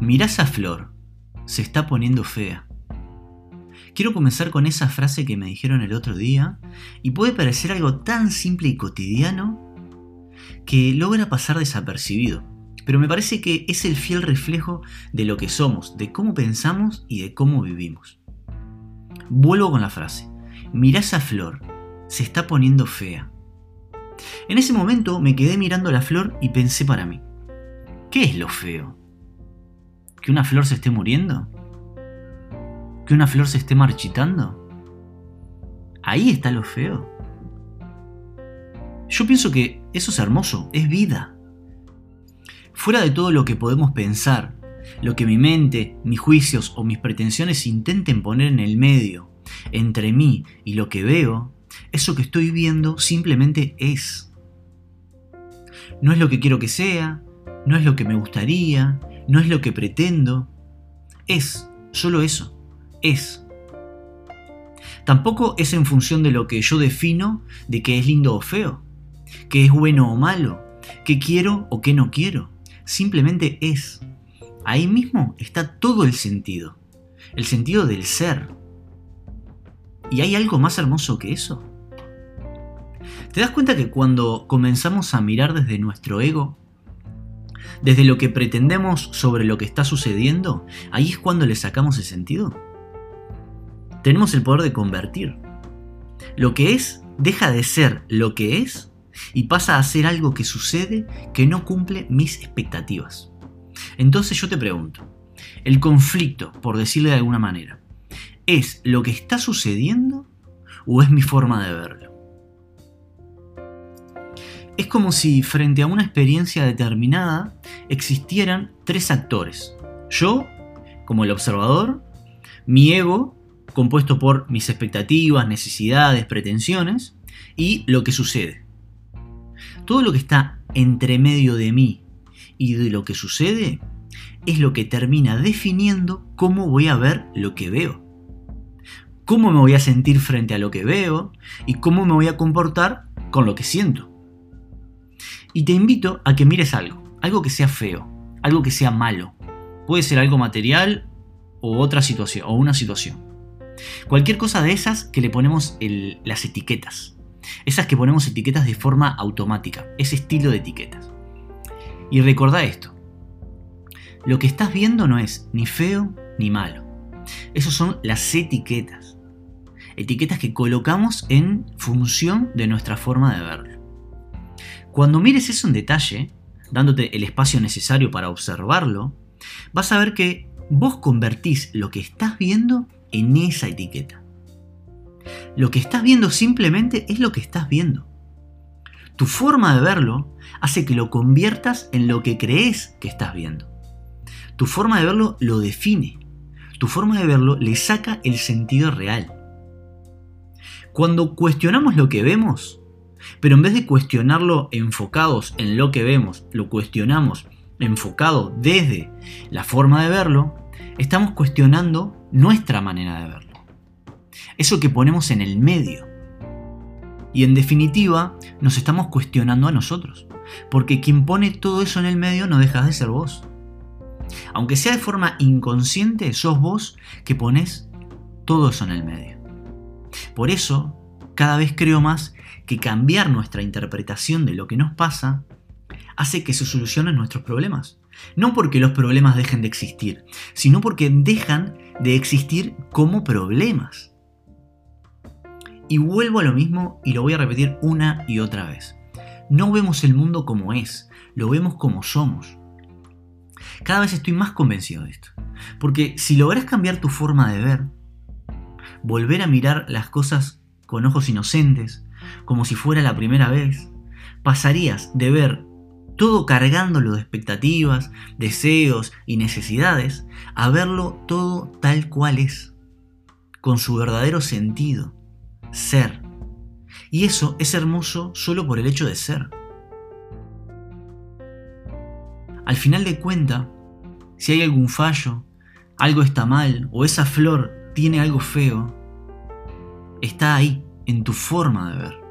Mirá esa flor, se está poniendo fea. Quiero comenzar con esa frase que me dijeron el otro día y puede parecer algo tan simple y cotidiano que logra pasar desapercibido, pero me parece que es el fiel reflejo de lo que somos, de cómo pensamos y de cómo vivimos. Vuelvo con la frase, mirá esa flor, se está poniendo fea. En ese momento me quedé mirando la flor y pensé para mí, ¿qué es lo feo? ¿Que una flor se esté muriendo? ¿Que una flor se esté marchitando? Ahí está lo feo. Yo pienso que eso es hermoso, es vida. Fuera de todo lo que podemos pensar, lo que mi mente, mis juicios o mis pretensiones intenten poner en el medio, entre mí y lo que veo, eso que estoy viendo simplemente es. No es lo que quiero que sea, no es lo que me gustaría, no es lo que pretendo. Es, solo eso, es. Tampoco es en función de lo que yo defino de que es lindo o feo, que es bueno o malo, que quiero o que no quiero. Simplemente es. Ahí mismo está todo el sentido, el sentido del ser. ¿Y hay algo más hermoso que eso? ¿Te das cuenta que cuando comenzamos a mirar desde nuestro ego, desde lo que pretendemos sobre lo que está sucediendo, ahí es cuando le sacamos el sentido? Tenemos el poder de convertir. Lo que es deja de ser lo que es y pasa a ser algo que sucede que no cumple mis expectativas. Entonces yo te pregunto, el conflicto, por decirle de alguna manera, ¿es lo que está sucediendo o es mi forma de verlo? Es como si frente a una experiencia determinada existieran tres actores. Yo, como el observador, mi ego, compuesto por mis expectativas, necesidades, pretensiones, y lo que sucede. Todo lo que está entre medio de mí y de lo que sucede es lo que termina definiendo cómo voy a ver lo que veo cómo me voy a sentir frente a lo que veo y cómo me voy a comportar con lo que siento. Y te invito a que mires algo, algo que sea feo, algo que sea malo. Puede ser algo material o otra situación, o una situación. Cualquier cosa de esas que le ponemos las etiquetas. Esas que ponemos etiquetas de forma automática, ese estilo de etiquetas. Y recordá esto. Lo que estás viendo no es ni feo ni malo. Esas son las etiquetas etiquetas que colocamos en función de nuestra forma de verlo. Cuando mires eso en detalle, dándote el espacio necesario para observarlo, vas a ver que vos convertís lo que estás viendo en esa etiqueta. Lo que estás viendo simplemente es lo que estás viendo. Tu forma de verlo hace que lo conviertas en lo que crees que estás viendo. Tu forma de verlo lo define. Tu forma de verlo le saca el sentido real. Cuando cuestionamos lo que vemos, pero en vez de cuestionarlo enfocados en lo que vemos, lo cuestionamos enfocado desde la forma de verlo, estamos cuestionando nuestra manera de verlo. Eso que ponemos en el medio. Y en definitiva, nos estamos cuestionando a nosotros. Porque quien pone todo eso en el medio no deja de ser vos. Aunque sea de forma inconsciente, sos vos que pones todo eso en el medio. Por eso, cada vez creo más que cambiar nuestra interpretación de lo que nos pasa hace que se solucionen nuestros problemas. No porque los problemas dejen de existir, sino porque dejan de existir como problemas. Y vuelvo a lo mismo y lo voy a repetir una y otra vez. No vemos el mundo como es, lo vemos como somos. Cada vez estoy más convencido de esto. Porque si logras cambiar tu forma de ver, volver a mirar las cosas con ojos inocentes, como si fuera la primera vez, pasarías de ver todo cargándolo de expectativas, deseos y necesidades, a verlo todo tal cual es, con su verdadero sentido, ser. Y eso es hermoso solo por el hecho de ser. Al final de cuenta, si hay algún fallo, algo está mal o esa flor tiene algo feo, está ahí, en tu forma de ver.